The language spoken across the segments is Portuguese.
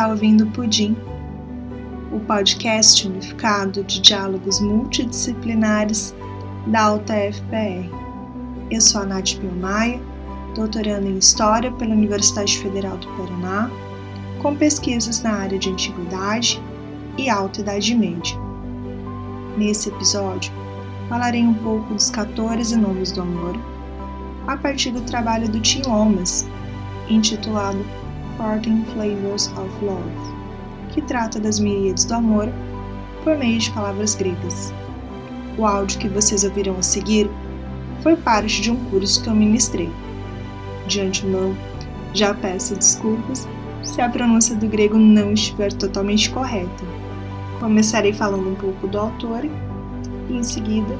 está ouvindo Pudim, o podcast unificado de diálogos multidisciplinares da Alta FPR. Eu sou a Nath Pilmaia, doutoranda em História pela Universidade Federal do Paraná, com pesquisas na área de Antiguidade e Alta Idade Média. Nesse episódio, falarei um pouco dos 14 nomes do amor, a partir do trabalho do Tim Lomas, intitulado 14 Flavors of Love, que trata das miríades do amor por meio de palavras gregas. O áudio que vocês ouvirão a seguir foi parte de um curso que eu ministrei. De antemão, já peço desculpas se a pronúncia do grego não estiver totalmente correta. Começarei falando um pouco do autor e, em seguida,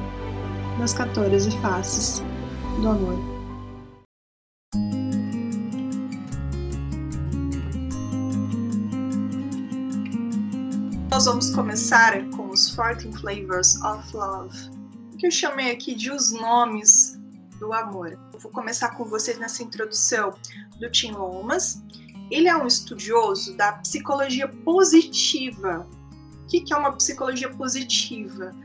das 14 faces do amor. Nós vamos começar com os 14 Flavors of Love, que eu chamei aqui de os nomes do amor. Eu vou começar com vocês nessa introdução do Tim Lomas. Ele é um estudioso da psicologia positiva. O que é uma psicologia positiva?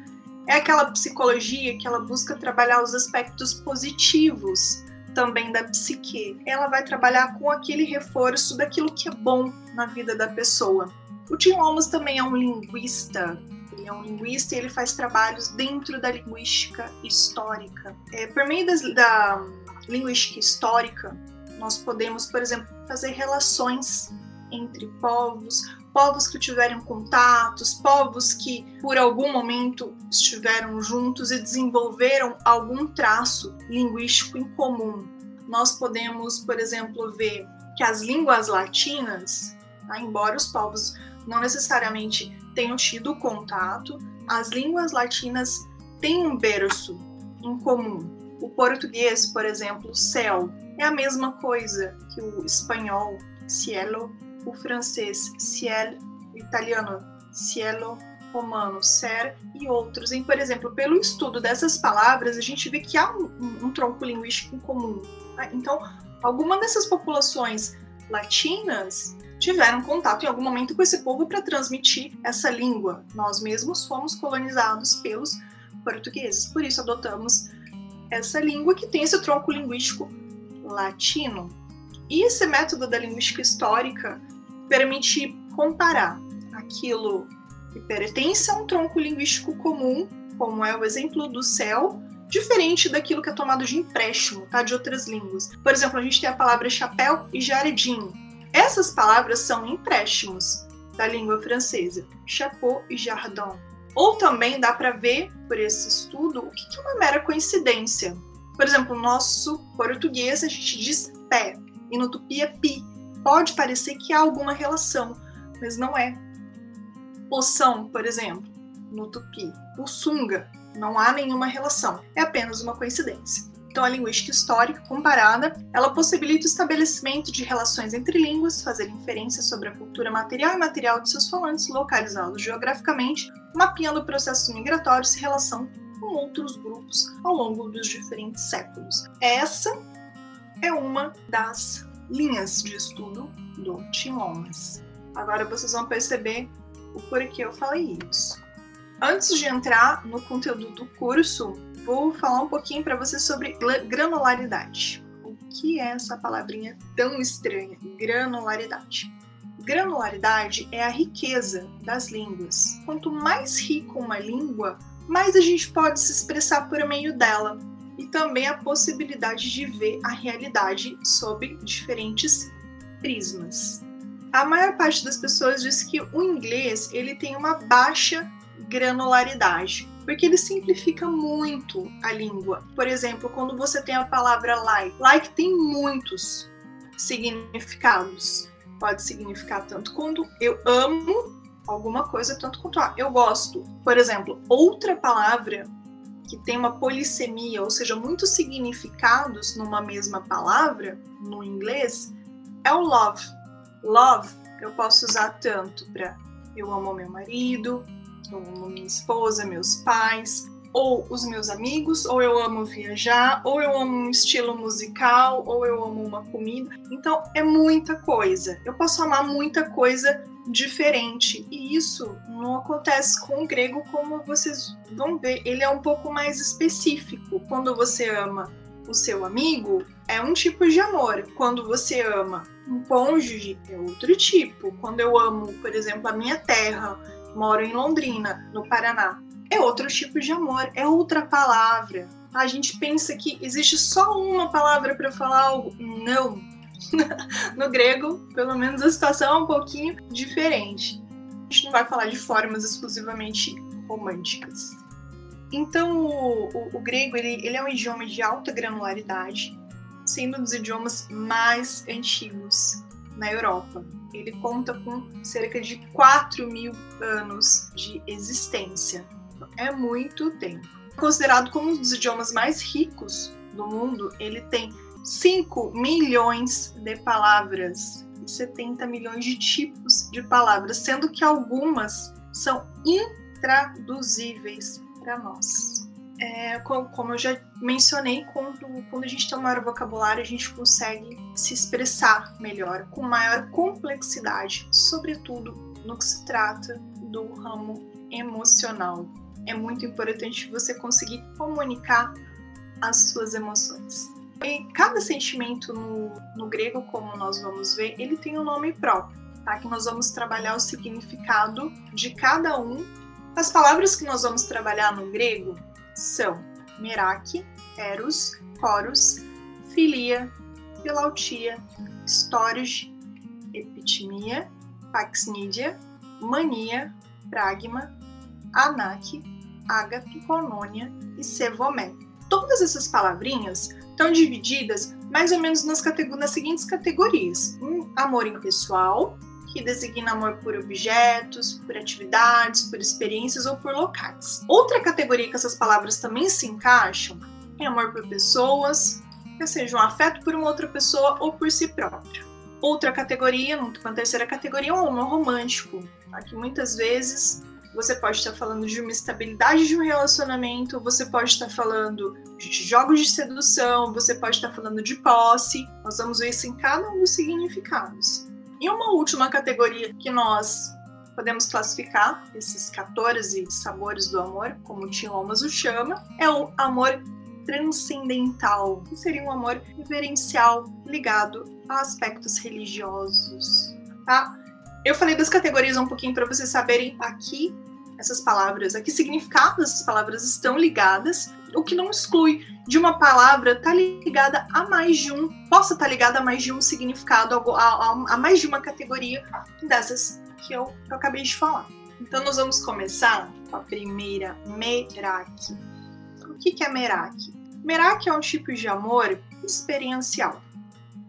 É aquela psicologia que ela busca trabalhar os aspectos positivos também da psique. Ela vai trabalhar com aquele reforço daquilo que é bom na vida da pessoa. O Tim Lomas também é um linguista. Ele é um linguista e ele faz trabalhos dentro da linguística histórica. É, por meio das, da linguística histórica, nós podemos, por exemplo, fazer relações entre povos, povos que tiveram contatos, povos que por algum momento estiveram juntos e desenvolveram algum traço linguístico em comum. Nós podemos, por exemplo, ver que as línguas latinas, tá, embora os povos não necessariamente tenham tido contato, as línguas latinas têm um berço em comum. O português, por exemplo, céu, é a mesma coisa que o espanhol, cielo, o francês, ciel, o italiano, cielo, romano, ser e outros. E, por exemplo, pelo estudo dessas palavras, a gente vê que há um, um, um tronco linguístico comum. Tá? Então, alguma dessas populações latinas tiveram contato em algum momento com esse povo para transmitir essa língua. Nós mesmos fomos colonizados pelos portugueses, por isso adotamos essa língua que tem esse tronco linguístico latino. E esse método da linguística histórica permite comparar aquilo que pertence a um tronco linguístico comum, como é o exemplo do céu, diferente daquilo que é tomado de empréstimo, tá? De outras línguas. Por exemplo, a gente tem a palavra chapéu e jardim. Essas palavras são empréstimos da língua francesa, chapeau e jardin. Ou também dá para ver, por esse estudo, o que é uma mera coincidência. Por exemplo, no nosso português a gente diz pé, e no tupi é pi. Pode parecer que há alguma relação, mas não é. Poção, por exemplo, no tupi. Puçunga, não há nenhuma relação, é apenas uma coincidência. Então, a linguística histórica comparada, ela possibilita o estabelecimento de relações entre línguas, fazer inferências sobre a cultura material e material de seus falantes, localizá-los geograficamente, mapeando processos migratórios e relação com outros grupos ao longo dos diferentes séculos. Essa é uma das linhas de estudo do Tim. Agora vocês vão perceber o porquê eu falei isso. Antes de entrar no conteúdo do curso, vou falar um pouquinho para você sobre granularidade. O que é essa palavrinha tão estranha? Granularidade. Granularidade é a riqueza das línguas. Quanto mais rica uma língua, mais a gente pode se expressar por meio dela. E também a possibilidade de ver a realidade sob diferentes prismas. A maior parte das pessoas diz que o inglês ele tem uma baixa granularidade porque ele simplifica muito a língua. Por exemplo, quando você tem a palavra like, like tem muitos significados. Pode significar tanto quando eu amo alguma coisa, tanto quanto ah, eu gosto. Por exemplo, outra palavra que tem uma polissemia, ou seja, muitos significados numa mesma palavra, no inglês, é o love. Love eu posso usar tanto para eu amo meu marido, minha esposa, meus pais. ou os meus amigos, ou eu amo viajar, ou eu amo um estilo musical, ou eu amo uma comida. Então é muita coisa. Eu posso amar muita coisa diferente. E isso não acontece com o grego, como vocês vão ver. Ele é um pouco mais específico. Quando você ama o seu amigo, é um tipo de amor. Quando você ama um cônjuge, é outro tipo. Quando eu amo, por exemplo, a minha terra, moro em Londrina, no Paraná, é outro tipo de amor, é outra palavra. A gente pensa que existe só uma palavra para falar algo. Não. no grego, pelo menos a situação é um pouquinho diferente. A gente não vai falar de formas exclusivamente românticas. Então, o, o, o grego ele, ele é um idioma de alta granularidade, sendo um dos idiomas mais antigos na Europa. Ele conta com cerca de 4 mil anos de existência. É muito tempo. Considerado como um dos idiomas mais ricos do mundo, ele tem 5 milhões de palavras e 70 milhões de tipos de palavras, sendo que algumas são intraduzíveis para nós. É, como eu já mencionei, quando, quando a gente tem um maior vocabulário, a gente consegue se expressar melhor, com maior complexidade, sobretudo no que se trata do ramo emocional. É muito importante você conseguir comunicar as suas emoções. E cada sentimento no, no grego, como nós vamos ver, ele tem um nome próprio, tá? Que nós vamos trabalhar o significado de cada um. As palavras que nós vamos trabalhar no grego são Meraki, Eros, Coros, Filia, Filautia, Storge, Epitimia, Paxnídia, Mania, Pragma, Anak, Ágape, e Sevomé. Todas essas palavrinhas estão divididas mais ou menos nas, nas seguintes categorias: um amor impessoal, que designa amor por objetos, por atividades, por experiências ou por locais. Outra categoria que essas palavras também se encaixam é amor por pessoas, quer seja um afeto por uma outra pessoa ou por si próprio. Outra categoria, uma terceira categoria, é o amor romântico, tá? que muitas vezes você pode estar falando de uma estabilidade de um relacionamento, você pode estar falando de jogos de sedução, você pode estar falando de posse. Nós vamos ver isso em cada um dos significados. E uma última categoria que nós podemos classificar esses 14 sabores do amor, como o Tiomas o chama, é o amor transcendental, que seria um amor reverencial ligado a aspectos religiosos, tá? Eu falei das categorias um pouquinho para vocês saberem aqui essas palavras, a que significado essas palavras estão ligadas, o que não exclui de uma palavra estar tá ligada a mais de um, possa estar tá ligada a mais de um significado, a, a, a mais de uma categoria dessas que eu, que eu acabei de falar. Então nós vamos começar com a primeira, Merak. O que, que é Merak? Merak é um tipo de amor experiencial.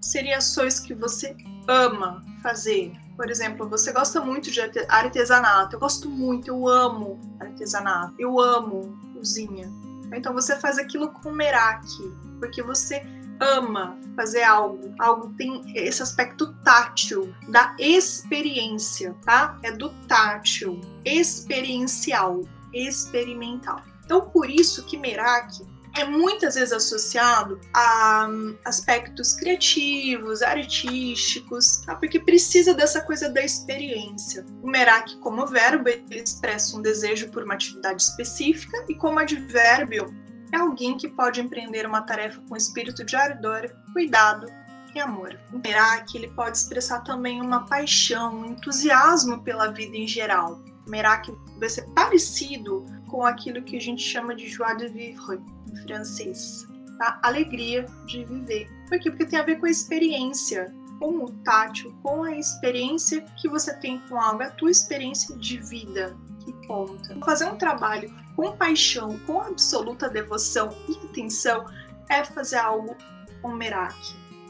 Seria ações que você ama fazer, por exemplo, você gosta muito de artesanato. Eu gosto muito, eu amo artesanato. Eu amo cozinha. Então você faz aquilo com meraki, porque você ama fazer algo. Algo tem esse aspecto tátil, da experiência, tá? É do tátil, experiencial, experimental. Então por isso que meraki é muitas vezes associado a hum, aspectos criativos, artísticos, tá? porque precisa dessa coisa da experiência. O merak, como verbo, ele expressa um desejo por uma atividade específica, e como advérbio, é alguém que pode empreender uma tarefa com espírito de ardor, cuidado e amor. O merak ele pode expressar também uma paixão, um entusiasmo pela vida em geral. O merak vai ser parecido com aquilo que a gente chama de joie de vivre em francês, tá? Alegria de viver. Por quê? Porque tem a ver com a experiência, com o tátil, com a experiência que você tem com algo, a tua experiência de vida que conta. Fazer um trabalho com paixão, com absoluta devoção e atenção é fazer algo com merak.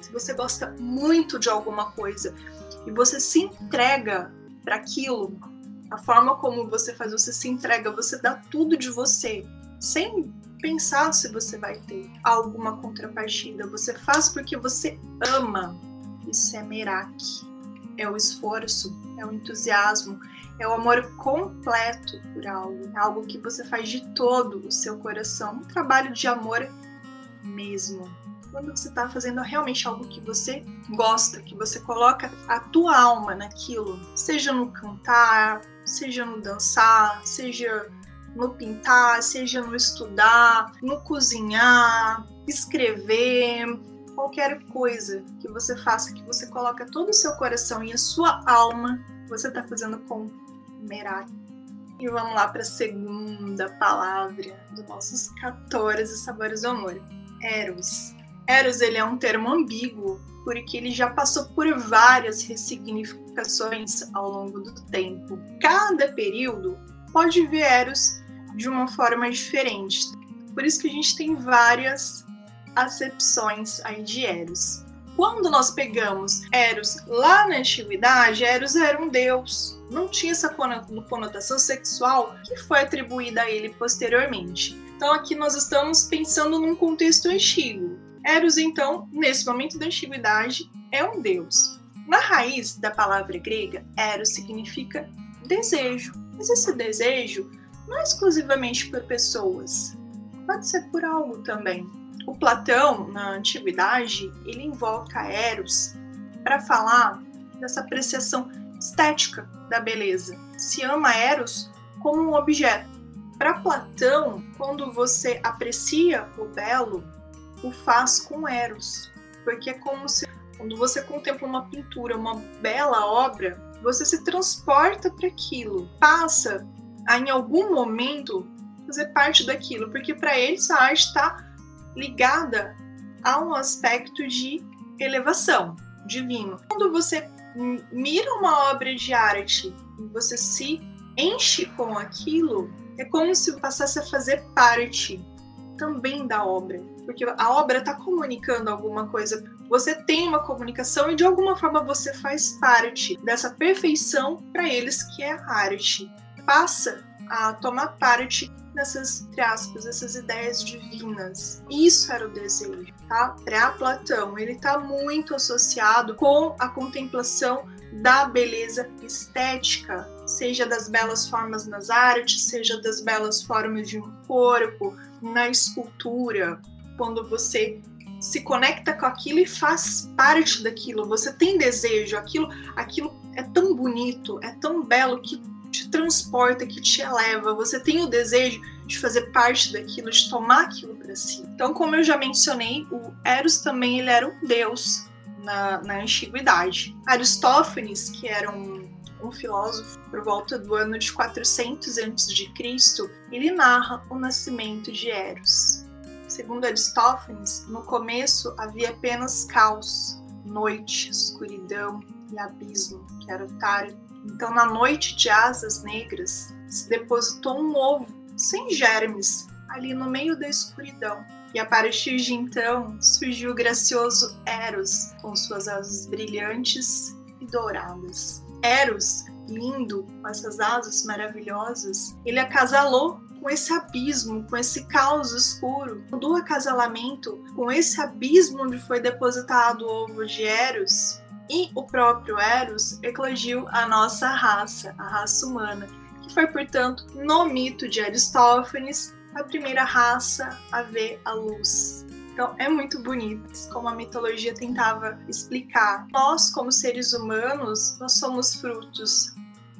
Se você gosta muito de alguma coisa e você se entrega para aquilo, a forma como você faz, você se entrega, você dá tudo de você, sem pensar se você vai ter alguma contrapartida. Você faz porque você ama. Isso é merak. É o esforço, é o entusiasmo, É o amor completo por algo, é algo que você faz de todo o seu coração, um trabalho de amor mesmo. Quando você está fazendo realmente algo que você gosta, que você coloca a tua alma naquilo, seja no cantar, seja no dançar, seja no pintar, seja no estudar, no cozinhar, escrever, qualquer coisa que você faça, que você coloca todo o seu coração e a sua alma, você está fazendo com Merak. E vamos lá para a segunda palavra dos nossos 14 sabores do amor. Eros. Eros ele é um termo ambíguo porque ele já passou por várias ressignificações ao longo do tempo. Cada período pode ver Eros de uma forma diferente. Por isso que a gente tem várias acepções aí de Eros. Quando nós pegamos Eros lá na antiguidade, Eros era um deus, não tinha essa conotação sexual que foi atribuída a ele posteriormente. Então aqui nós estamos pensando num contexto antigo. Eros, então, nesse momento da antiguidade, é um deus. Na raiz da palavra grega, Eros significa desejo. Mas esse desejo não é exclusivamente por pessoas, pode ser por algo também. O Platão, na antiguidade, ele invoca Eros para falar dessa apreciação estética da beleza. Se ama Eros como um objeto. Para Platão, quando você aprecia o belo, o faz com Eros, porque é como se quando você contempla uma pintura, uma bela obra, você se transporta para aquilo, passa a em algum momento fazer parte daquilo, porque para eles a arte está ligada a um aspecto de elevação divino. Quando você mira uma obra de arte e você se enche com aquilo, é como se passasse a fazer parte também da obra, porque a obra está comunicando alguma coisa. Você tem uma comunicação e de alguma forma você faz parte dessa perfeição para eles que é a arte. Passa a tomar parte nessas, entre aspas, essas ideias divinas. Isso era o desejo, tá? Para Platão, ele está muito associado com a contemplação da beleza estética, seja das belas formas nas artes, seja das belas formas de um corpo, na escultura, quando você se conecta com aquilo e faz parte daquilo, você tem desejo, aquilo, aquilo é tão bonito, é tão belo que te transporta, que te eleva. Você tem o desejo de fazer parte daquilo, de tomar aquilo para si. Então, como eu já mencionei, o Eros também ele era um deus na, na antiguidade. Aristófanes, que era um, um filósofo por volta do ano de 400 a.C., ele narra o nascimento de Eros. Segundo Aristófanes, no começo havia apenas caos, noite, escuridão e abismo, que era o Tártaro então, na noite de asas negras, se depositou um ovo sem germes ali no meio da escuridão. E a partir de então surgiu o gracioso Eros com suas asas brilhantes e douradas. Eros, lindo, com essas asas maravilhosas, ele acasalou com esse abismo, com esse caos escuro. Do acasalamento, com esse abismo onde foi depositado o ovo de Eros, e o próprio Eros eclodiu a nossa raça, a raça humana, que foi, portanto, no mito de Aristófanes, a primeira raça a ver a luz. Então é muito bonito como a mitologia tentava explicar. Nós, como seres humanos, nós somos frutos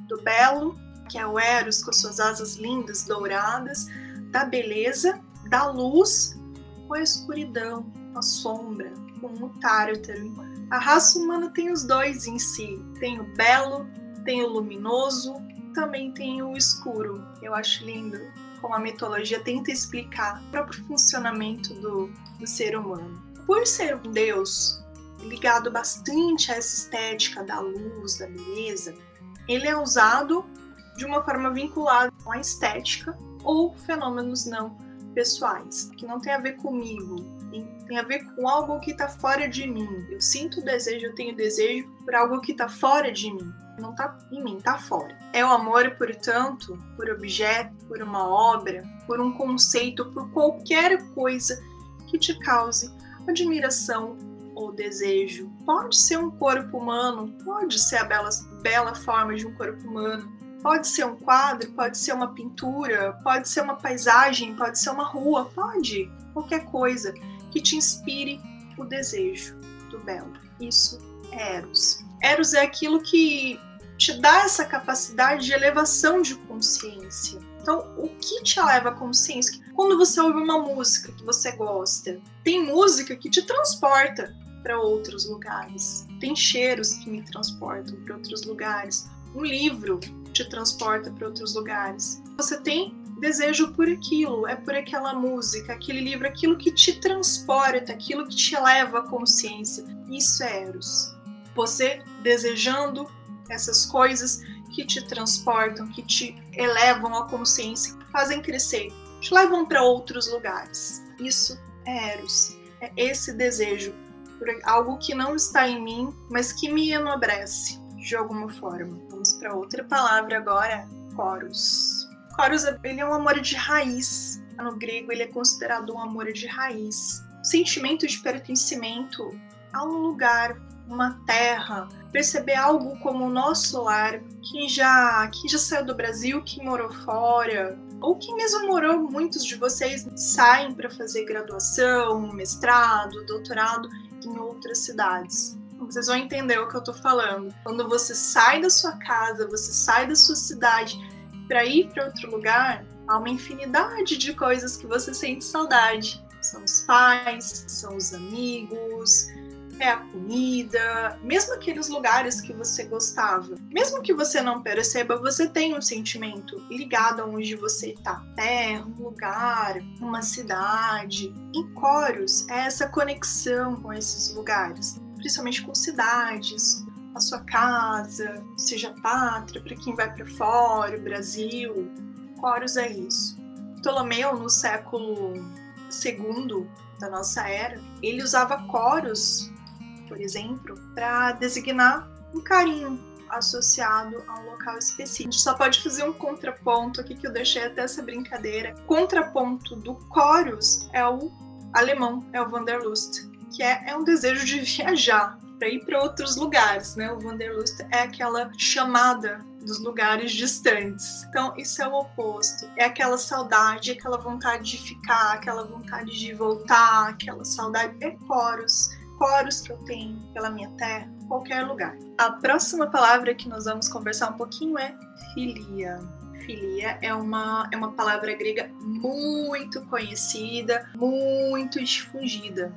do belo, que é o Eros com suas asas lindas, douradas, da beleza, da luz com a escuridão, com a sombra, com o tártaro, a raça humana tem os dois em si: tem o belo, tem o luminoso, também tem o escuro. Eu acho lindo como a mitologia tenta explicar o próprio funcionamento do, do ser humano. Por ser um deus ligado bastante a essa estética da luz, da beleza, ele é usado de uma forma vinculada a estética ou fenômenos não pessoais, que não tem a ver comigo, tem a ver com algo que está fora de mim. Eu sinto desejo, eu tenho desejo por algo que está fora de mim. Não está em mim, está fora. É o amor, portanto, por objeto, por uma obra, por um conceito, por qualquer coisa que te cause admiração ou desejo. Pode ser um corpo humano, pode ser a bela, bela forma de um corpo humano, Pode ser um quadro, pode ser uma pintura, pode ser uma paisagem, pode ser uma rua, pode. Qualquer coisa que te inspire o desejo do belo. Isso é Eros. Eros é aquilo que te dá essa capacidade de elevação de consciência. Então, o que te eleva a consciência? Quando você ouve uma música que você gosta, tem música que te transporta para outros lugares. Tem cheiros que me transportam para outros lugares. Um livro te transporta para outros lugares. Você tem desejo por aquilo, é por aquela música, aquele livro, aquilo que te transporta, aquilo que te eleva a consciência. Isso é Eros. Você desejando essas coisas que te transportam, que te elevam a consciência, fazem crescer, te levam para outros lugares. Isso é Eros. É esse desejo por algo que não está em mim, mas que me enobrece de alguma forma. Vamos para outra palavra agora, Coros. Coros ele é um amor de raiz. No grego ele é considerado um amor de raiz. Sentimento de pertencimento a um lugar, uma terra, perceber algo como o nosso lar, quem já, quem já saiu do Brasil, quem morou fora, ou quem mesmo morou, muitos de vocês saem para fazer graduação, mestrado, doutorado em outras cidades. Vocês vão entender o que eu tô falando. Quando você sai da sua casa, você sai da sua cidade para ir para outro lugar, há uma infinidade de coisas que você sente saudade. São os pais, são os amigos, é a comida, mesmo aqueles lugares que você gostava. Mesmo que você não perceba, você tem um sentimento ligado a onde você está. Terra, um lugar, uma cidade. Em Coros, é essa conexão com esses lugares, principalmente com cidades, a sua casa, seja pátria, para quem vai para fora, o Brasil. Coros é isso. Ptolomeu, no século II da nossa era, ele usava coros por exemplo, para designar um carinho associado a um local específico. A gente só pode fazer um contraponto aqui que eu deixei até essa brincadeira. Contraponto do chorus é o alemão, é o Wanderlust, que é, é um desejo de viajar para ir para outros lugares, né? O Wanderlust é aquela chamada dos lugares distantes. Então, isso é o oposto. É aquela saudade, aquela vontade de ficar, aquela vontade de voltar, aquela saudade. É poros poros que eu tenho pela minha terra, qualquer lugar. A próxima palavra que nós vamos conversar um pouquinho é filia. Filia é uma, é uma palavra grega muito conhecida, muito difundida.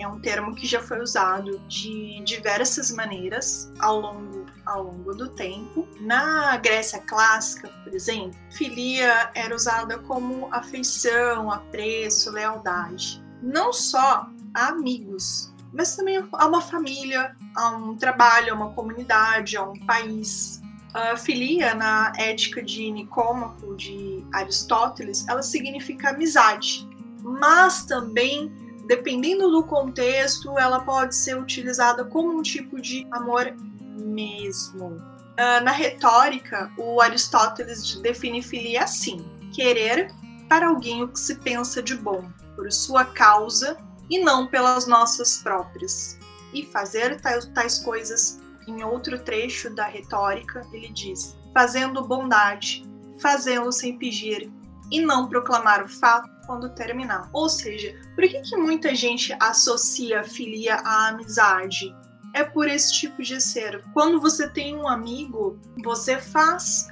É um termo que já foi usado de diversas maneiras ao longo, ao longo do tempo. Na Grécia clássica, por exemplo, filia era usada como afeição, apreço, lealdade. Não só a amigos, mas também a uma família, a um trabalho, a uma comunidade, a um país. A filia, na ética de Nicômaco, de Aristóteles, ela significa amizade, mas também, dependendo do contexto, ela pode ser utilizada como um tipo de amor mesmo. Na retórica, o Aristóteles define filia assim: querer para alguém o que se pensa de bom, por sua causa e não pelas nossas próprias. E fazer tais, tais coisas, em outro trecho da retórica, ele diz: fazendo bondade, fazê-lo sem pedir, e não proclamar o fato quando terminar. Ou seja, por que, que muita gente associa filia à amizade? É por esse tipo de ser. Quando você tem um amigo, você faz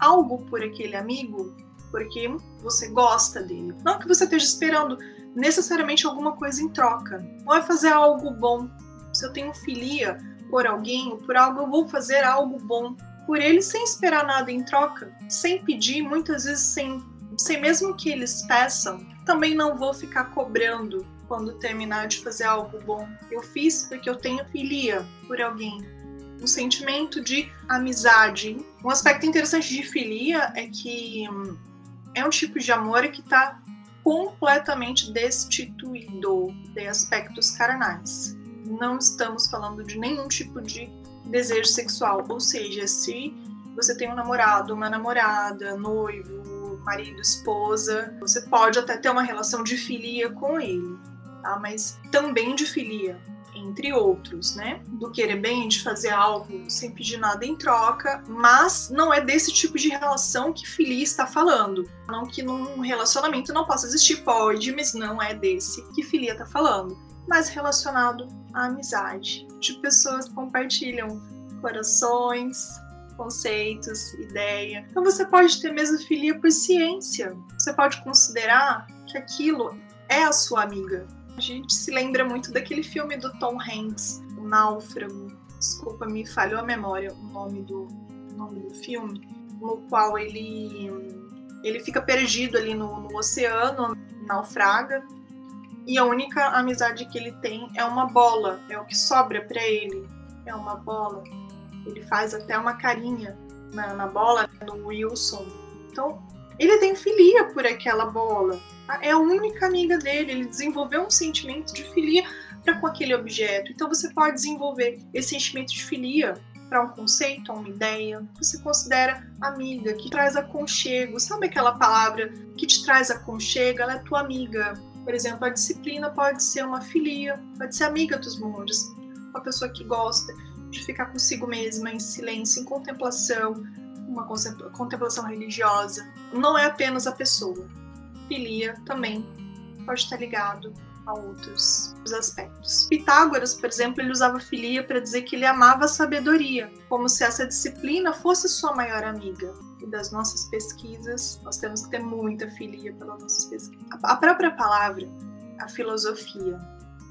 algo por aquele amigo porque você gosta dele. Não que você esteja esperando necessariamente alguma coisa em troca. Não é fazer algo bom. Se eu tenho filia por alguém ou por algo, eu vou fazer algo bom por ele sem esperar nada em troca, sem pedir, muitas vezes sem, sem mesmo que eles peçam. Também não vou ficar cobrando quando terminar de fazer algo bom. Eu fiz porque eu tenho filia por alguém. Um sentimento de amizade. Um aspecto interessante de filia é que hum, é um tipo de amor que está completamente destituído de aspectos carnais. Não estamos falando de nenhum tipo de desejo sexual, ou seja, se você tem um namorado, uma namorada, noivo, marido, esposa, você pode até ter uma relação de filia com ele, tá? Mas também de filia entre outros, né? Do querer bem, de fazer algo sem pedir nada em troca, mas não é desse tipo de relação que filia está falando. Não que num relacionamento não possa existir, pode, mas não é desse que filia está falando. Mas relacionado à amizade, de pessoas que compartilham corações, conceitos, ideia. Então você pode ter mesmo filia por ciência. Você pode considerar que aquilo é a sua amiga, a gente se lembra muito daquele filme do Tom Hanks, O Náufrago. Desculpa, me falhou a memória o nome do, o nome do filme, no qual ele, ele fica perdido ali no, no oceano, naufraga, e a única amizade que ele tem é uma bola, é o que sobra para ele, é uma bola. Ele faz até uma carinha na, na bola do Wilson. Então, ele tem filia por aquela bola é a única amiga dele, ele desenvolveu um sentimento de filia para com aquele objeto. Então você pode desenvolver esse sentimento de filia para um conceito, uma ideia, que você considera amiga, que traz aconchego. Sabe aquela palavra que te traz aconchego? Ela é tua amiga. Por exemplo, a disciplina pode ser uma filia, pode ser amiga dos monges, uma pessoa que gosta de ficar consigo mesma em silêncio, em contemplação, uma contemplação religiosa. Não é apenas a pessoa, filia também pode estar ligado a outros aspectos. Pitágoras, por exemplo, ele usava filia para dizer que ele amava a sabedoria, como se essa disciplina fosse sua maior amiga. E das nossas pesquisas, nós temos que ter muita filia pelas nossas pesquisas. A própria palavra, a filosofia,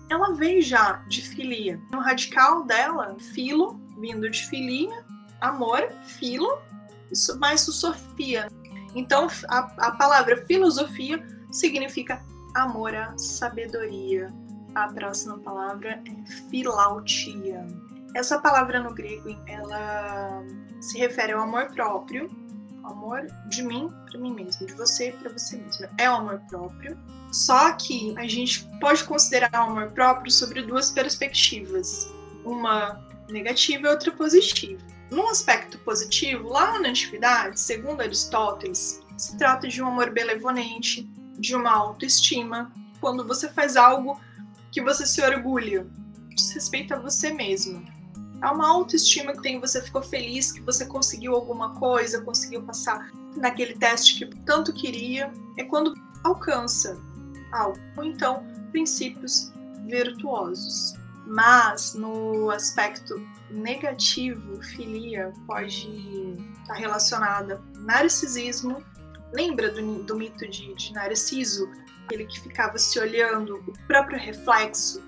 ela veio já de filia. O radical dela, filo, vindo de filia, amor, filo, mais sofia, então, a, a palavra filosofia significa amor à sabedoria. A próxima palavra é filautia. Essa palavra no grego, ela se refere ao amor próprio, amor de mim para mim mesmo, de você para você mesmo. É o amor próprio. Só que a gente pode considerar o amor próprio sobre duas perspectivas, uma negativa e outra positiva. No aspecto positivo, lá na antiguidade, segundo Aristóteles, se trata de um amor benevolente, de uma autoestima, quando você faz algo que você se orgulha, diz respeito a você mesmo. É uma autoestima que tem, você ficou feliz que você conseguiu alguma coisa, conseguiu passar naquele teste que tanto queria. É quando alcança algo. Ou então, princípios virtuosos. Mas no aspecto negativo, filia pode estar relacionada narcisismo. Lembra do, do mito de, de Narciso? Aquele que ficava se olhando o próprio reflexo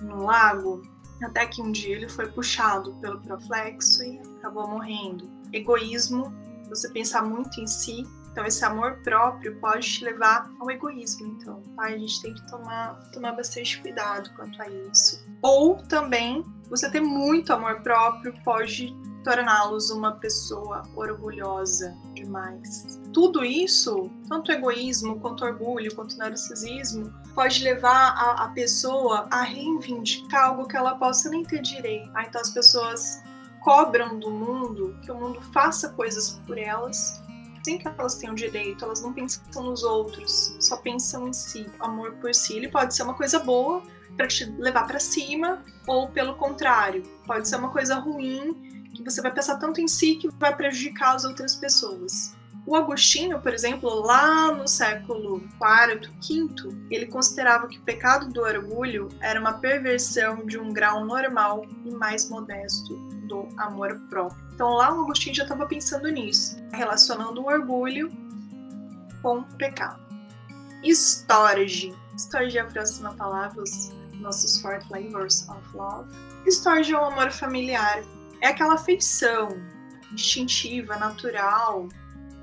no lago, até que um dia ele foi puxado pelo reflexo e acabou morrendo. Egoísmo, você pensar muito em si, então esse amor próprio pode te levar ao egoísmo. Então, tá? a gente tem que tomar, tomar bastante cuidado quanto a isso. Ou também você ter muito amor próprio pode torná-los uma pessoa orgulhosa demais. Tudo isso, tanto egoísmo, quanto orgulho, quanto narcisismo, pode levar a, a pessoa a reivindicar algo que ela possa nem ter direito. Ah, então as pessoas cobram do mundo que o mundo faça coisas por elas sem que elas tenham direito, elas não pensam nos outros, só pensam em si. O amor por si ele pode ser uma coisa boa para te levar para cima, ou pelo contrário, pode ser uma coisa ruim que você vai pensar tanto em si que vai prejudicar as outras pessoas. O Agostinho, por exemplo, lá no século IV, V, ele considerava que o pecado do orgulho era uma perversão de um grau normal e mais modesto do amor próprio. Então lá o Agostinho já estava pensando nisso, relacionando o orgulho com o pecado. Storge. Storge é a próxima palavra, os nossos four flavors of love. Storge é o amor familiar. É aquela afeição instintiva, natural.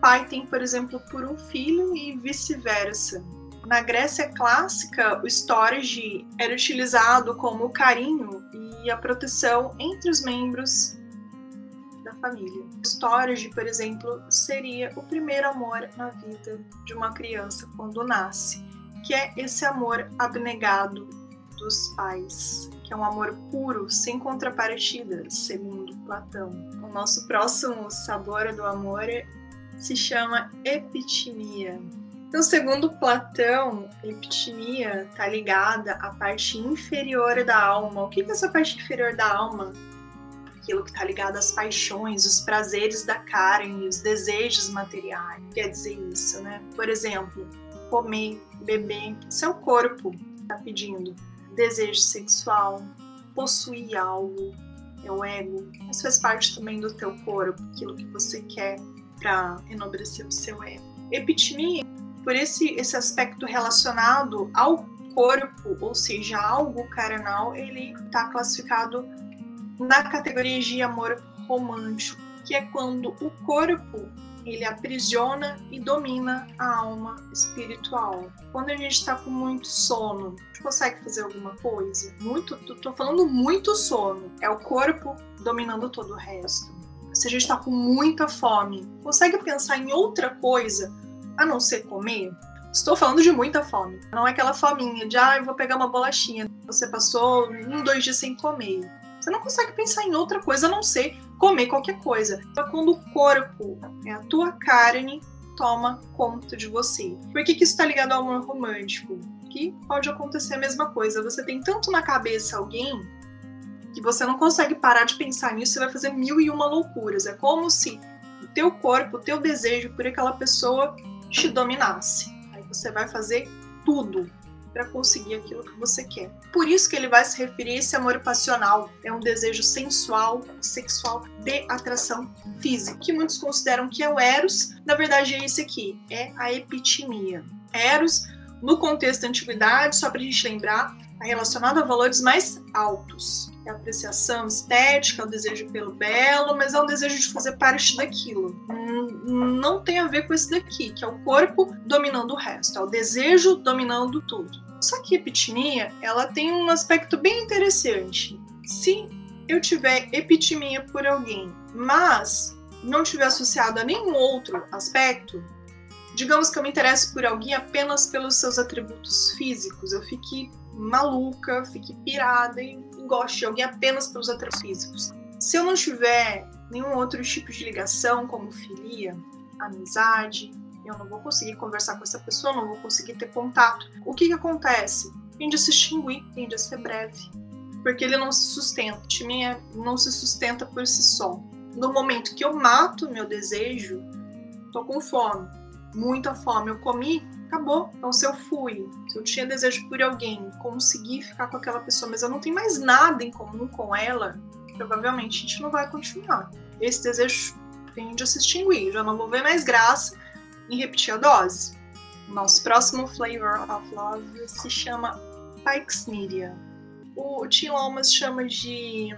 Pai tem, por exemplo, por um filho e vice-versa. Na Grécia clássica, o storge era utilizado como carinho e a proteção entre os membros da família. O storge, por exemplo, seria o primeiro amor na vida de uma criança quando nasce, que é esse amor abnegado dos pais, que é um amor puro, sem contrapartida, segundo Platão. O nosso próximo sabor do amor se chama epitimia. Então, segundo Platão, epitimia está ligada à parte inferior da alma. O que é essa parte inferior da alma? Aquilo que está ligado às paixões, os prazeres da carne, os desejos materiais. Quer dizer isso, né? Por exemplo, comer, beber, isso é corpo está pedindo. Desejo sexual, possuir algo, o ego. Isso faz parte também do teu corpo, aquilo que você quer para enobrecer o seu ego. Epitimia por esse, esse aspecto relacionado ao corpo, ou seja, algo carnal, ele está classificado na categoria de amor romântico, que é quando o corpo ele aprisiona e domina a alma espiritual. Quando a gente está com muito sono, a gente consegue fazer alguma coisa? Muito, tô falando muito sono. É o corpo dominando todo o resto. Se a gente está com muita fome, consegue pensar em outra coisa a não ser comer, estou falando de muita fome. Não é aquela fominha de, ah, eu vou pegar uma bolachinha. Você passou um, dois dias sem comer. Você não consegue pensar em outra coisa a não ser comer qualquer coisa. Então, quando o corpo, é a tua carne, toma conta de você. Por que, que isso está ligado ao amor romântico? Que pode acontecer a mesma coisa. Você tem tanto na cabeça alguém que você não consegue parar de pensar nisso e vai fazer mil e uma loucuras. É como se o teu corpo, o teu desejo por aquela pessoa te dominasse. Aí você vai fazer tudo para conseguir aquilo que você quer. Por isso que ele vai se referir a esse amor passional. É um desejo sensual, sexual, de atração física, que muitos consideram que é o eros. Na verdade é esse aqui, é a epitimia. Eros, no contexto da antiguidade, só para a gente lembrar, é relacionado a valores mais altos. É apreciação estética, é o desejo pelo belo, mas é o desejo de fazer parte daquilo. Não tem a ver com esse daqui, que é o corpo dominando o resto, é o desejo dominando tudo. Só que epitimia, ela tem um aspecto bem interessante. Se eu tiver epitimia por alguém, mas não tiver associado a nenhum outro aspecto, digamos que eu me interesse por alguém apenas pelos seus atributos físicos, eu fique maluca, fique pirada e goste de alguém apenas pelos atributos físicos. Se eu não tiver nenhum outro tipo de ligação, como filia, amizade, eu não vou conseguir conversar com essa pessoa, não vou conseguir ter contato. O que, que acontece? Tende a se extinguir, tende a ser breve. Porque ele não se sustenta. O time não se sustenta por si só. No momento que eu mato meu desejo, tô com fome, muita fome, eu comi, acabou. Então, se eu fui, se eu tinha desejo por alguém, consegui ficar com aquela pessoa, mas eu não tenho mais nada em comum com ela, provavelmente a gente não vai continuar. Esse desejo tende a se extinguir, já não vou ver mais graça em repetir a dose. Nosso próximo flavor of love se chama Pyxnidia. O Tim Lomas chama de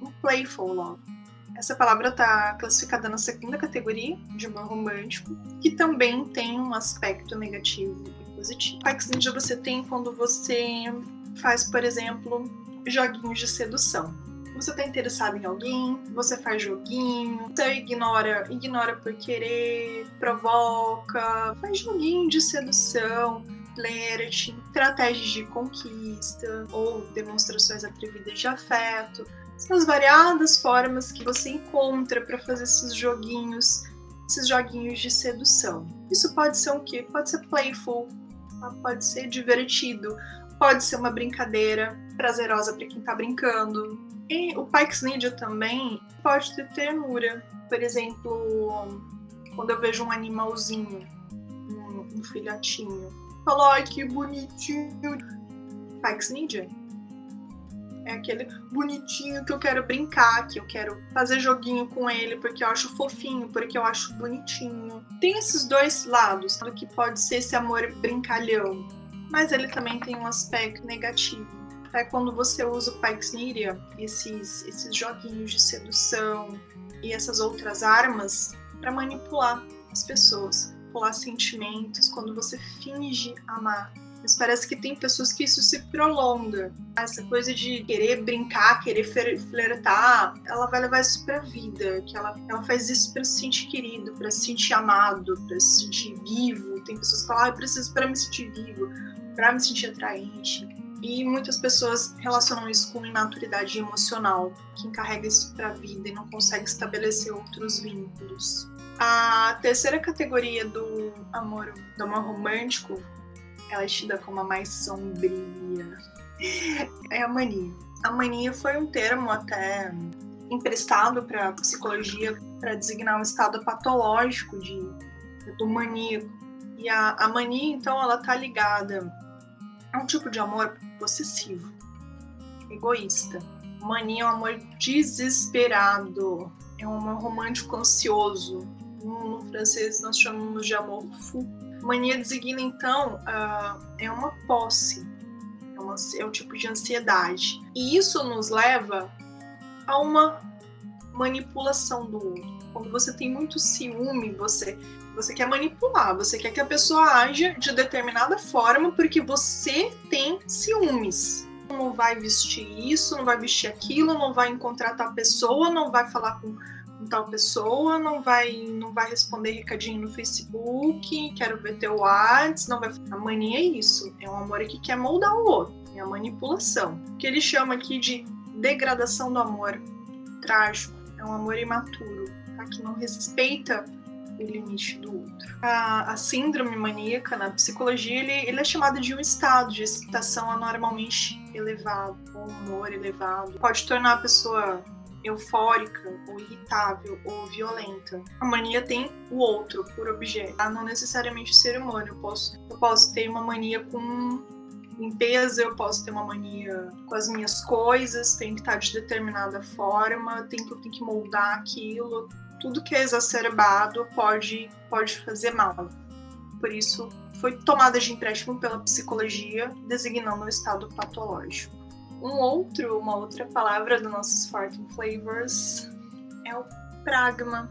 um playful love essa palavra está classificada na segunda categoria de amor romântico, que também tem um aspecto negativo e positivo. Pax Ninja você tem quando você faz, por exemplo, joguinhos de sedução. Você está interessado em alguém, você faz joguinho, você ignora, ignora por querer, provoca, faz joguinho de sedução, flerte, estratégias de conquista ou demonstrações atrevidas de afeto as variadas formas que você encontra para fazer esses joguinhos, esses joguinhos de sedução. Isso pode ser o quê? Pode ser playful, tá? pode ser divertido, pode ser uma brincadeira prazerosa para quem está brincando. E o Pikes Ninja também pode ter ternura. Por exemplo, quando eu vejo um animalzinho, um, um filhotinho, falo, ai que bonitinho. Pikes Ninja é aquele bonitinho que eu quero brincar, que eu quero fazer joguinho com ele porque eu acho fofinho, porque eu acho bonitinho. Tem esses dois lados, do que pode ser esse amor brincalhão, mas ele também tem um aspecto negativo. É quando você usa o Pyxniria, esses, esses joguinhos de sedução e essas outras armas para manipular as pessoas, manipular sentimentos, quando você finge amar mas parece que tem pessoas que isso se prolonga. Essa coisa de querer brincar, querer flertar, ela vai levar isso pra vida. Que ela, ela faz isso para se sentir querido, para se sentir amado, para se sentir vivo. Tem pessoas que falam, ah, eu preciso para me sentir vivo, para me sentir atraente. E muitas pessoas relacionam isso com imaturidade emocional, quem carrega isso para a vida e não consegue estabelecer outros vínculos. A terceira categoria do amor, do amor romântico, ela é tida como a mais sombria. É a mania. A mania foi um termo até emprestado para psicologia para designar um estado patológico de, do maníaco. E a, a mania, então, ela tá ligada a um tipo de amor possessivo, egoísta. Mania é um amor desesperado, é um amor romântico ansioso. No francês nós chamamos de amor fou. Mania designa, então, uh, é uma posse, é, uma, é um tipo de ansiedade. E isso nos leva a uma manipulação do outro. Quando você tem muito ciúme, você você quer manipular, você quer que a pessoa haja de determinada forma porque você tem ciúmes. Não vai vestir isso, não vai vestir aquilo, não vai encontrar tal pessoa, não vai falar com, tal pessoa, não vai não vai responder recadinho no Facebook, quero ver teu WhatsApp, não vai. A mania é isso, é um amor que quer moldar o outro, é a manipulação. Que ele chama aqui de degradação do amor, trágico, é um amor imaturo, tá? que não respeita o limite do outro. A, a síndrome maníaca na psicologia ele, ele, é chamado de um estado de excitação anormalmente elevado, um humor elevado. Pode tornar a pessoa eufórica, ou irritável, ou violenta. A mania tem o outro por objeto, tá? não necessariamente o ser humano. Eu posso, eu posso ter uma mania com limpeza, eu posso ter uma mania com as minhas coisas, tem que estar de determinada forma, tem que, eu tenho que moldar aquilo. Tudo que é exacerbado pode, pode fazer mal. Por isso, foi tomada de empréstimo pela psicologia, designando o estado patológico. Um outro, uma outra palavra do nossos Fortune Flavors é o pragma.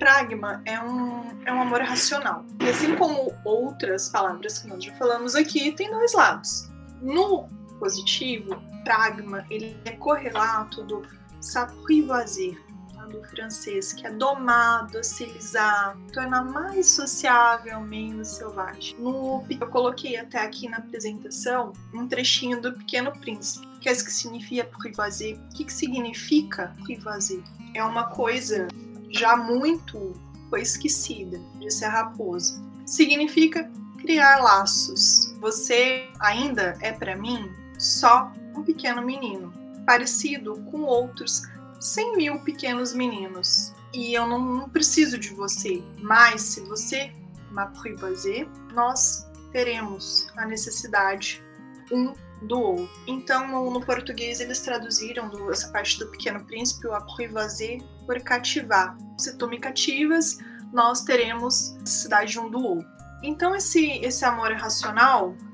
Pragma é um, é um amor racional. E assim como outras palavras que nós já falamos aqui, tem dois lados. No positivo, pragma ele é correlato do tá? Do francês, que é domar, docilizar, tornar mais sociável, menos selvagem. No, eu coloquei até aqui na apresentação um trechinho do Pequeno Príncipe. Qu'est-ce que significa privazer? O que, que significa privazer? É uma coisa já muito foi esquecida, disse a raposa. Significa criar laços. Você ainda é para mim só um pequeno menino, parecido com outros cem mil pequenos meninos. E eu não preciso de você, mas se você m'apprivoiser, nós teremos a necessidade um do outro. Então, no, no português, eles traduziram do, essa parte do Pequeno Príncipe, o apprivoiser, por cativar. Se tu me cativas, nós teremos necessidade um do outro. Então, esse, esse amor racional, o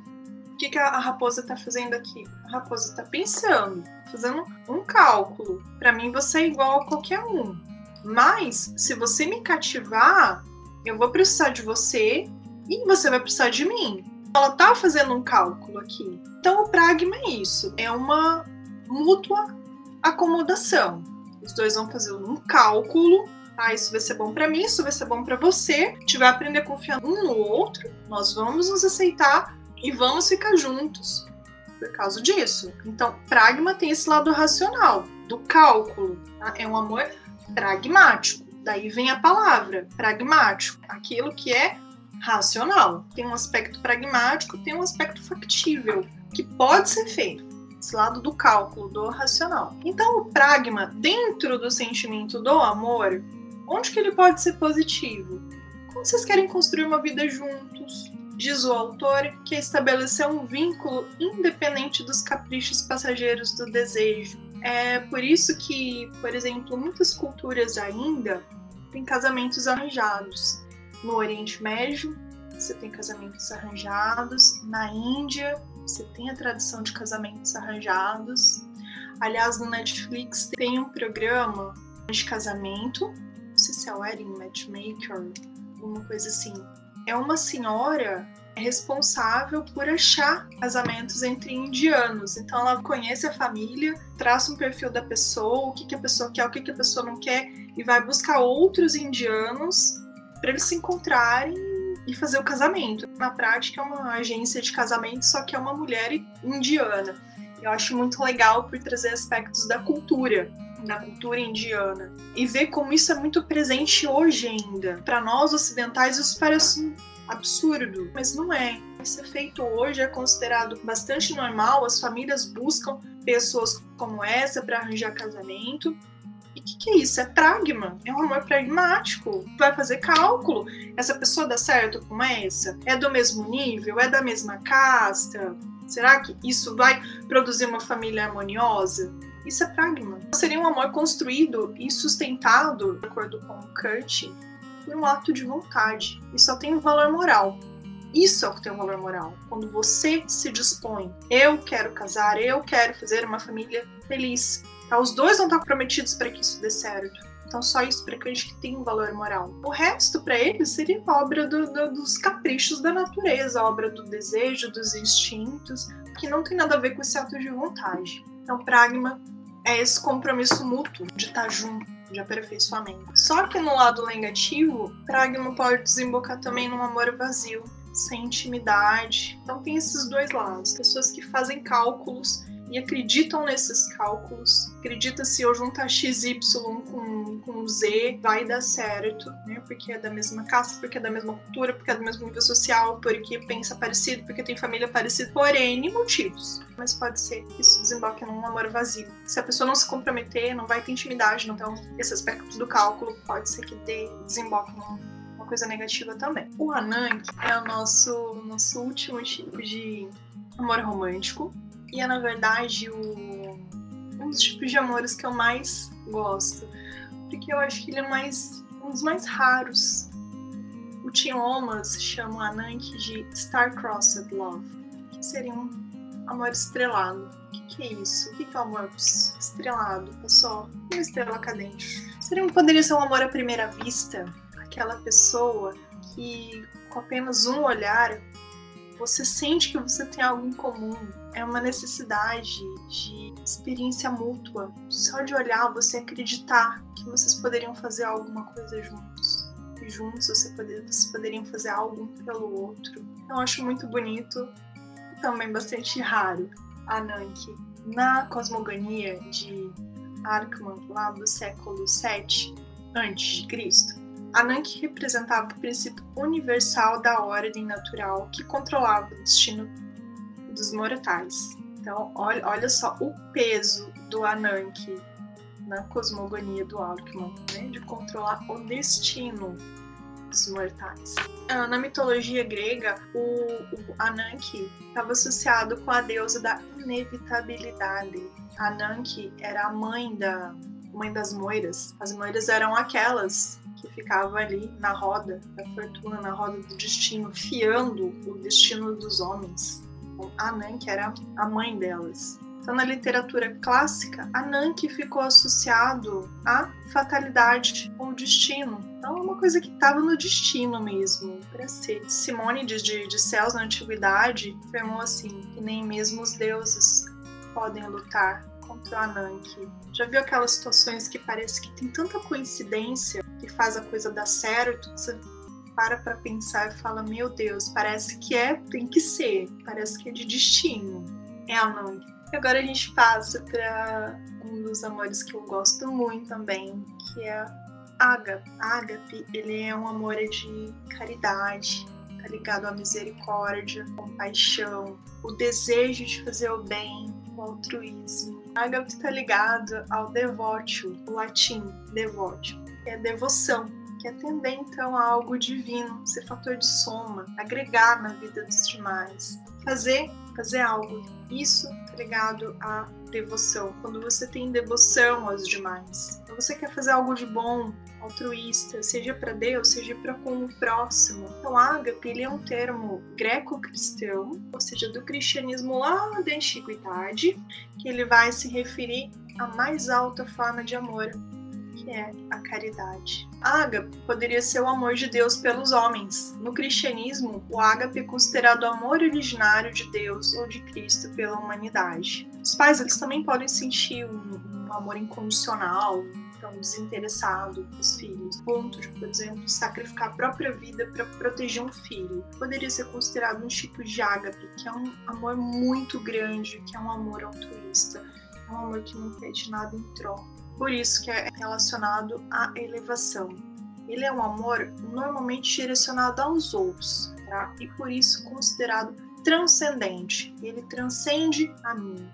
que, que a, raposa está fazendo aqui? A raposa está pensando, fazendo um cálculo. Para mim, você é igual a qualquer um. Mas, se você me cativar, eu vou precisar de você e você vai precisar de mim. Ela tá fazendo um cálculo aqui. Então, o pragma é isso, é uma mútua acomodação. Os dois vão fazer um cálculo. Ah, isso vai ser bom para mim, isso vai ser bom para você. A gente vai aprender a confiar um no outro. Nós vamos nos aceitar e vamos ficar juntos por causa disso. Então, pragma tem esse lado racional, do cálculo. Tá? É um amor pragmático. Daí vem a palavra pragmático, aquilo que é racional. Tem um aspecto pragmático, tem um aspecto factível, que pode ser feito. Esse lado do cálculo, do racional. Então, o pragma, dentro do sentimento do amor, onde que ele pode ser positivo? Como vocês querem construir uma vida juntos? Diz o autor que estabelecer um vínculo independente dos caprichos passageiros do desejo. É por isso que, por exemplo, muitas culturas ainda têm casamentos arranjados no Oriente Médio, você tem casamentos arranjados. Na Índia, você tem a tradição de casamentos arranjados. Aliás, no Netflix tem um programa de casamento, não sei se é Wedding Matchmaker, alguma coisa assim. É uma senhora responsável por achar casamentos entre indianos. Então ela conhece a família, traça um perfil da pessoa, o que, que a pessoa quer, o que, que a pessoa não quer, e vai buscar outros indianos para eles se encontrarem e fazer o casamento. Na prática, é uma agência de casamento, só que é uma mulher indiana. Eu acho muito legal por trazer aspectos da cultura da cultura indiana e ver como isso é muito presente hoje ainda. Para nós ocidentais isso parece absurdo, mas não é. Isso é feito hoje, é considerado bastante normal. As famílias buscam pessoas como essa para arranjar casamento. E o que, que, é isso? É pragma. É um amor pragmático. Vai fazer cálculo. Essa pessoa dá certo com essa? É do mesmo nível? É da mesma casta? Será que isso vai produzir uma família harmoniosa? Isso é pragma. Seria um amor construído e sustentado, de acordo com Kurt, por um ato de vontade. E só tem um valor moral. Isso é o que tem um valor moral. Quando você se dispõe, eu quero casar, eu quero fazer uma família feliz. Tá? Os dois vão estar comprometidos para que isso dê certo. Então, só isso para que a gente tem um valor moral. O resto, para eles, seria obra do, do, dos caprichos da natureza, obra do desejo, dos instintos, que não tem nada a ver com esse ato de vontade. Então, pragma é esse compromisso mútuo de estar junto, de aperfeiçoamento. Só que no lado negativo, pragma pode desembocar também num amor vazio, sem intimidade. Então tem esses dois lados. Pessoas que fazem cálculos e acreditam nesses cálculos. Acredita se eu juntar XY com, com Z vai dar certo, né? Porque é da mesma caça, porque é da mesma cultura, porque é do mesmo nível social, porque pensa parecido, porque tem família parecida, por N motivos. Mas pode ser que isso desemboque num amor vazio. Se a pessoa não se comprometer, não vai ter intimidade, então esse aspecto do cálculo pode ser que dê, desemboque num coisa negativa também. O Anank é o nosso, nosso último tipo de amor romântico, e é, na verdade, o, um dos tipos de amores que eu mais gosto. Porque eu acho que ele é mais um dos mais raros. O Tiomas chama Ananke de Star-Crossed Love, que seria um amor estrelado. O que, que, é isso? O que, que é o amor estrelado? É só uma estrela cadente. Seria, poderia ser um amor à primeira vista. Aquela pessoa que, com apenas um olhar, você sente que você tem algo em comum, é uma necessidade de experiência mútua. Só de olhar, você acreditar que vocês poderiam fazer alguma coisa juntos. E juntos você poder, vocês poderiam fazer algo um pelo outro. Eu acho muito bonito e também bastante raro a Nanki. Na cosmogonia de Arkman, lá do século 7 a.C., Ananke representava o princípio universal da ordem natural que controlava o destino dos mortais. Então, olha, olha só o peso do Ananke na cosmogonia do Alckmin, né? de controlar o destino dos mortais. Ah, na mitologia grega, o, o Ananke estava associado com a deusa da inevitabilidade. Ananke era a mãe da mãe das moiras. As moiras eram aquelas que ficavam ali na roda da fortuna, na roda do destino, fiando o destino dos homens. Ananke era a mãe delas. Então, na literatura clássica, Ananke ficou associado à fatalidade ou destino. Então, é uma coisa que estava no destino mesmo, para ser. Simônides de, de Céus, na Antiguidade, afirmou assim, que nem mesmo os deuses podem lutar contra o Ananke. Já viu aquelas situações que parece que tem tanta coincidência que faz a coisa dar certo, que você para para pensar e fala: Meu Deus, parece que é, tem que ser, parece que é de destino. É a mãe. E agora a gente passa para um dos amores que eu gosto muito também, que é Ágape. Ágape, ele é um amor de caridade, tá ligado à misericórdia, compaixão, o desejo de fazer o bem, o altruísmo. Ágape está ligado ao devotio, o latim devotio, que é devoção que atender então a algo divino, ser fator de soma, agregar na vida dos demais, fazer, fazer algo. Isso ligado à devoção. Quando você tem devoção aos demais, quando você quer fazer algo de bom, altruísta, seja para Deus, seja para com o próximo. Então, ágape ele é um termo greco-cristão, ou seja, do cristianismo lá da antiguidade, que ele vai se referir à mais alta forma de amor, que é a caridade. Ágape poderia ser o amor de Deus pelos homens. No cristianismo, o ágape é considerado o amor originário de Deus ou de Cristo pela humanidade. Os pais eles também podem sentir um, um amor incondicional, então desinteressado dos filhos, ponto de, por exemplo, sacrificar a própria vida para proteger um filho. Poderia ser considerado um tipo de ágape, que é um amor muito grande, que é um amor altruísta, é um amor que não pede nada em troca Por isso que é relacionado à elevação. Ele é um amor normalmente direcionado aos outros, tá? E por isso considerado transcendente. Ele transcende a mim.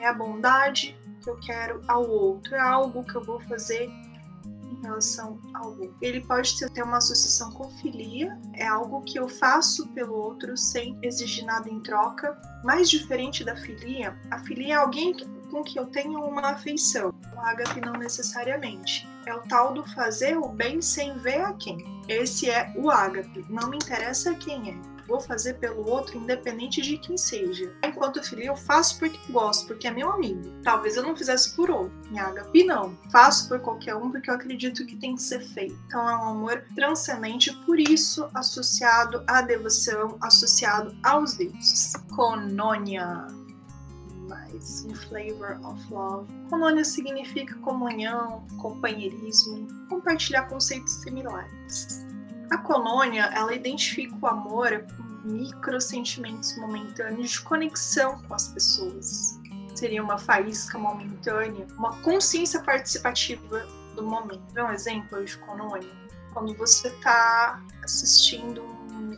É a bondade que eu quero ao outro, é algo que eu vou fazer em relação ao outro. Ele pode ter uma associação com filia, é algo que eu faço pelo outro sem exigir nada em troca. Mais diferente da filia, a filia é alguém com que eu tenho uma afeição. O ágape não necessariamente. É o tal do fazer o bem sem ver a quem. Esse é o ágape. Não me interessa quem é vou fazer pelo outro, independente de quem seja. Enquanto filho, eu faço porque gosto, porque é meu amigo. Talvez eu não fizesse por outro. Em Agape, não. Faço por qualquer um porque eu acredito que tem que ser feito. Então é um amor transcendente, por isso associado à devoção, associado aos deuses. Conônia mais um flavor of love. Conônia significa comunhão, companheirismo, compartilhar conceitos similares. A colônia, ela identifica o amor com microsentimentos momentâneos de conexão com as pessoas. Seria uma faísca momentânea, uma consciência participativa do momento. Um exemplo de colônia? Quando você está assistindo um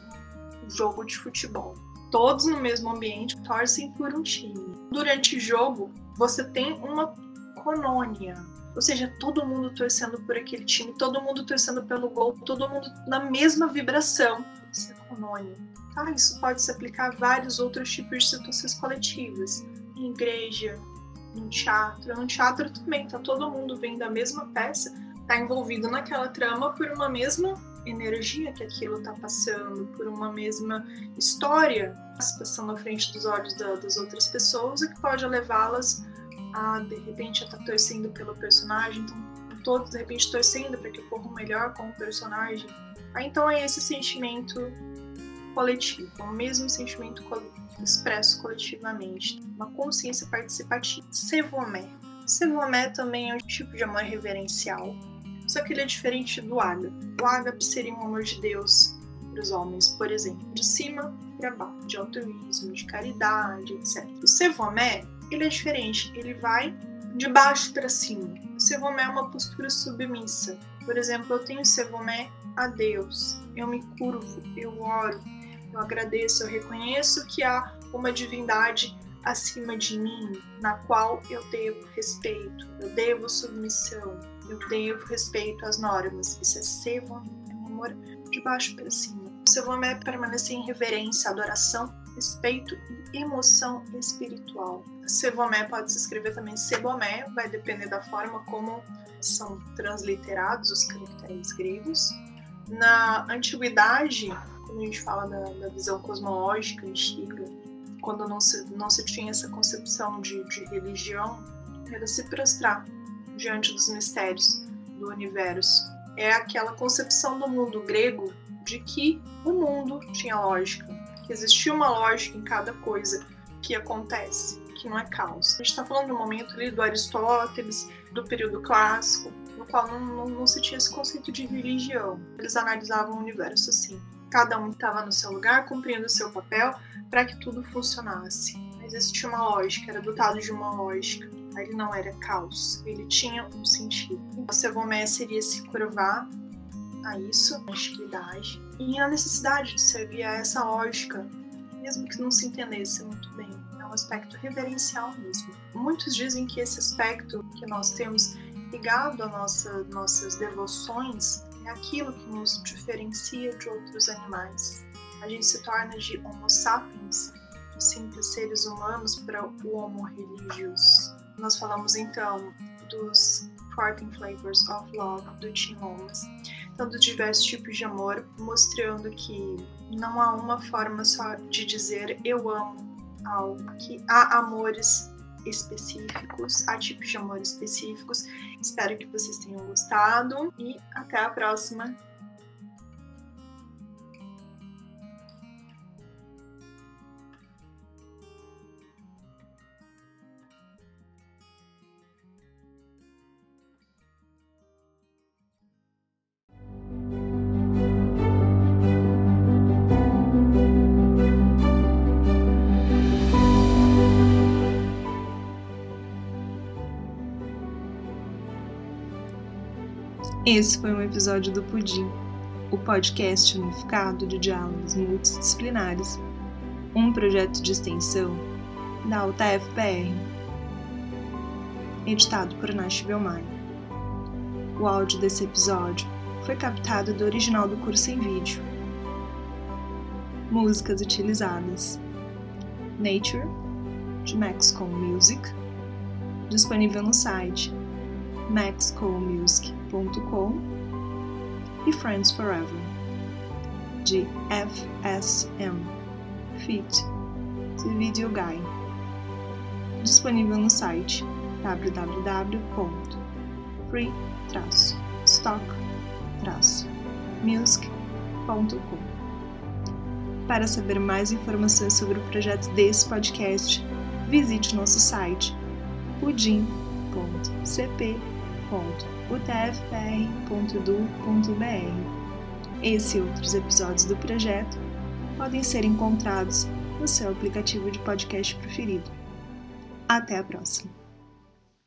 jogo de futebol. Todos no mesmo ambiente torcem por um time. Durante o jogo, você tem uma colônia, ou seja, todo mundo torcendo por aquele time, todo mundo torcendo pelo gol, todo mundo na mesma vibração. Isso é conônimo. Tá? Isso pode se aplicar a vários outros tipos de situações coletivas. Em igreja, no teatro. No teatro também, tá todo mundo vendo a mesma peça, tá envolvido naquela trama por uma mesma energia que aquilo tá passando, por uma mesma história passando à frente dos olhos das outras pessoas e que pode levá-las a de repente estar tá torcendo pelo personagem, então todos de repente torcendo para que ocorra melhor com o personagem. Aí, então é esse sentimento coletivo, o mesmo sentimento expresso coletivamente, uma consciência participativa. Sevomé. Sevomé também é um tipo de amor reverencial, só que ele é diferente do ágape. O ágape seria um amor de Deus para os homens, por exemplo, de cima para baixo, de altruísmo, de caridade, etc. O Sevomé ele é diferente, ele vai de baixo para cima. O Sevomé é uma postura submissa. Por exemplo, eu tenho Sevomé a Deus, eu me curvo, eu oro, eu agradeço, eu reconheço que há uma divindade acima de mim, na qual eu devo respeito, eu devo submissão, eu devo respeito às normas. Isso é Sevomé, é um amor de baixo para cima. O Sevomé é permanecer em reverência, adoração respeito e emoção espiritual. Sebomé pode se escrever também Sebomé, vai depender da forma como são transliterados os caracteres gregos. Na antiguidade, quando a gente fala da, da visão cosmológica antiga, quando não se, não se tinha essa concepção de, de religião, era se prostrar diante dos mistérios do universo. É aquela concepção do mundo grego de que o mundo tinha lógica, que existia uma lógica em cada coisa que acontece, que não é caos. A gente está falando do momento ali do Aristóteles, do período clássico, no qual não, não, não se tinha esse conceito de religião. Eles analisavam o universo assim. Cada um estava no seu lugar, cumprindo o seu papel para que tudo funcionasse. Mas existia uma lógica, era dotado de uma lógica. Ele não era caos, ele tinha um sentido. O Sevomé seria se curvar a isso, na antiguidade, e a necessidade de servir a essa lógica, mesmo que não se entendesse muito bem. É um aspecto reverencial mesmo. Muitos dizem que esse aspecto que nós temos ligado às nossa, nossas devoções é aquilo que nos diferencia de outros animais. A gente se torna de Homo sapiens, de simples seres humanos, para o Homo religious. Nós falamos então dos 14 Flavors of Love do Tim Holmes dos diversos tipos de amor, mostrando que não há uma forma só de dizer eu amo algo, que há amores específicos, há tipos de amor específicos. Espero que vocês tenham gostado e até a próxima. Esse foi um episódio do Pudim, o podcast unificado de diálogos multidisciplinares, um projeto de extensão da UTFPR, editado por Nash Belmar. O áudio desse episódio foi captado do original do curso em vídeo. Músicas utilizadas: Nature, de Maxcom Music, disponível no site maxcommusic.com e Friends Forever, de FSM, Fit, de Video Guy, disponível no site www.free-stock-music.com. Para saber mais informações sobre o projeto desse podcast, visite nosso site pudim.cp.utfpr.edu.br. Esse e outros episódios do projeto podem ser encontrados no seu aplicativo de podcast preferido. Até a próxima!